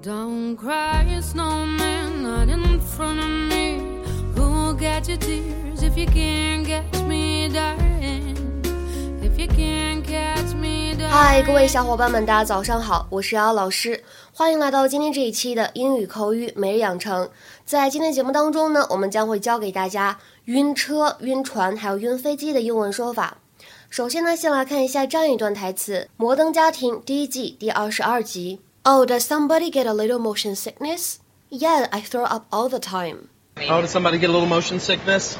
Don't cry, snowman, not in front of me. Who'll get your tears if you can't catch me, darling? If you can't catch me, darling. 嗨，各位小伙伴们，大家早上好，我是瑶瑶老师，欢迎来到今天这一期的英语口语每日养成。在今天节目当中呢，我们将会教给大家晕车、晕船还有晕飞机的英文说法。首先呢，先来看一下这样一段台词，《摩登家庭》第一季第二十二集。Oh, does somebody get a little motion sickness? Yeah, I throw up all the time. Oh, does somebody get a little motion sickness?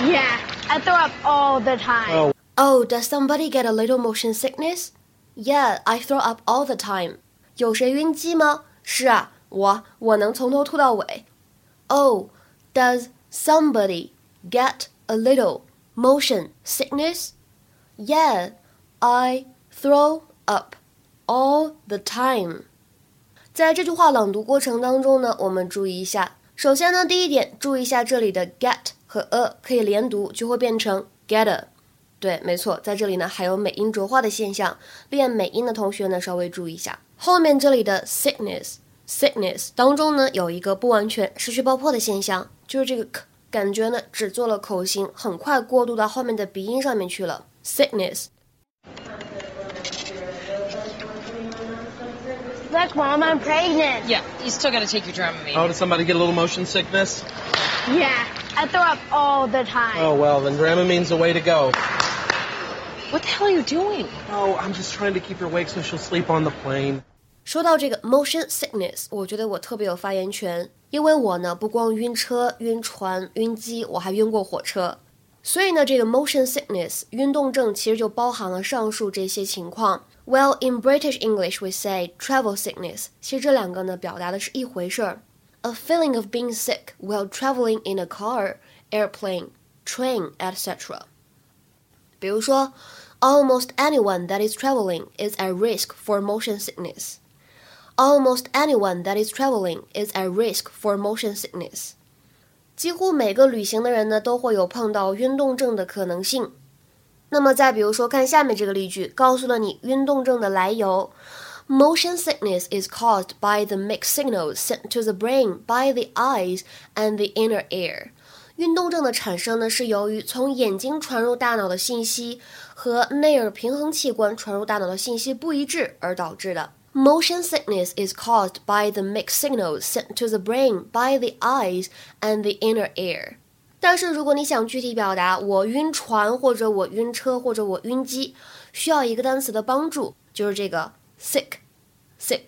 Yeah, I throw up all the time. Oh, Oh, does somebody get a little motion sickness? Yeah, I throw up all the time. 有谁晕机吗？是啊，我我能从头吐到尾。Oh, does somebody get a little motion sickness? Yeah, I throw up all the time. 在这句话朗读过程当中呢，我们注意一下。首先呢，第一点，注意一下这里的 get 和 a 可以连读，就会变成 get a。对，没错，在这里呢还有美音浊化的现象，练美音的同学呢稍微注意一下。后面这里的 sickness sickness 当中呢有一个不完全失去爆破的现象，就是这个 k 感觉呢只做了口型，很快过渡到后面的鼻音上面去了。sickness Look, Mom, I'm pregnant. Yeah, you still got to take your Dramamine. oh, does somebody get a little motion sickness? Yeah, I throw up all the time. Oh, well, then Dramamine's the way to go. What the hell are you doing? Oh, I'm just trying to keep her awake so she'll sleep on the plane. 说到这个 motion sickness，我觉得我特别有发言权，因为我呢不光晕车、晕船、晕机，我还晕过火车。 所以呢，这个 motion sickness 晕动症其实就包含了上述这些情况。Well, in British English we say travel sickness，其实这两个呢表达的是一回事儿。A feeling of being sick while traveling in a car, airplane, train, etc. 比如说，almost anyone that is traveling is at risk for motion sickness. Almost anyone that is traveling is at risk for motion sickness. 几乎每个旅行的人呢都会有碰到晕动症的可能性。那么再比如说，看下面这个例句，告诉了你晕动症的来由。Motion sickness is caused by the mixed signals sent to the brain by the eyes and the inner ear. 运动症的产生呢，是由于从眼睛传入大脑的信息和内耳平衡器官传入大脑的信息不一致而导致的。Motion sickness is caused by the mixed signals sent to the brain by the eyes and the inner ear. 但是如果你想具体表达我晕船或者我晕车或者我晕机，需要一个单词的帮助，就是这个 sick。sick。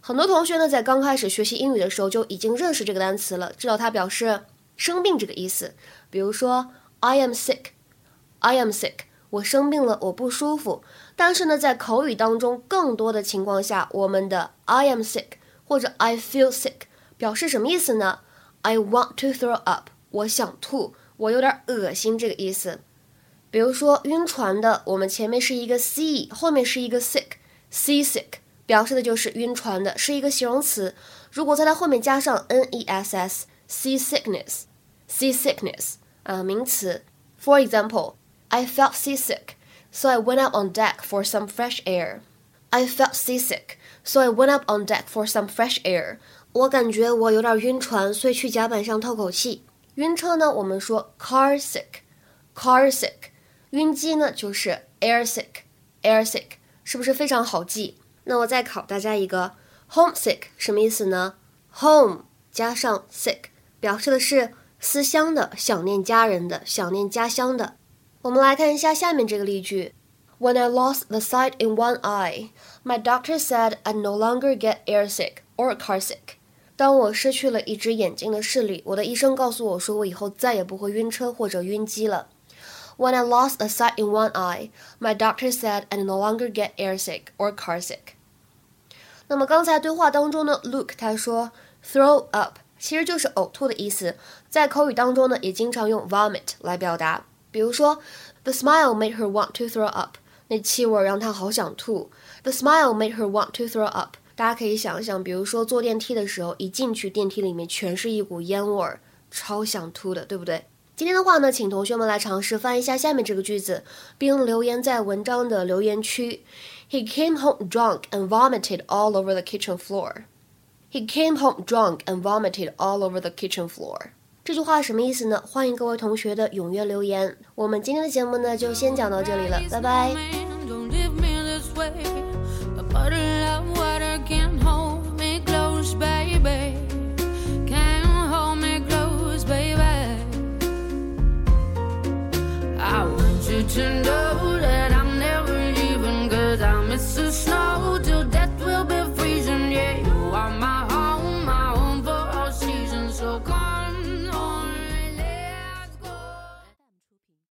很多同学呢在刚开始学习英语的时候就已经认识这个单词了，知道它表示生病这个意思。比如说，I am sick，I am sick，我生病了，我不舒服。但是呢，在口语当中，更多的情况下，我们的 I am sick 或者 I feel sick 表示什么意思呢？I want to throw up，我想吐，我有点恶心这个意思。比如说晕船的，我们前面是一个 sea，后面是一个 sick，sea sick。表示的就是晕船的，是一个形容词。如果在它后面加上 n e s s，sea sickness，sea sickness 啊、名词。For example, I felt seasick, so I went up on deck for some fresh air. I felt seasick, so I went up on deck for some fresh air. 我感觉我有点晕船，所以去甲板上透口气。晕车呢，我们说 car sick，car sick。晕机呢，就是 air sick，air sick，是不是非常好记？那我再考大家一个，homesick 什么意思呢？home 加上 sick 表示的是思乡的、想念家人的、想念家乡的。我们来看一下下面这个例句：When I lost the sight in one eye, my doctor said I no longer get airsick or carsick。当我失去了一只眼睛的视力，我的医生告诉我说，我以后再也不会晕车或者晕机了。When I lost the sight in one eye, my doctor said I no longer get airsick or carsick. 那么刚才对话当中呢，Luke 他说 throw up 其实就是呕吐的意思，在口语当中呢也经常用 vomit 来表达。 比如说，The smile made her want to throw up，那气味让她好想吐。The smile made her want to throw up。大家可以想一想，比如说坐电梯的时候，一进去电梯里面全是一股烟味儿，超想吐的，对不对？今天的话呢，请同学们来尝试翻译一下下面这个句子，并留言在文章的留言区。He came home drunk and vomited all over the kitchen floor. He came home drunk and vomited all over the kitchen floor。 这句话什么意思呢？欢迎各位同学的踊跃留言。我们今天的节目呢，就先讲到这里了，拜拜。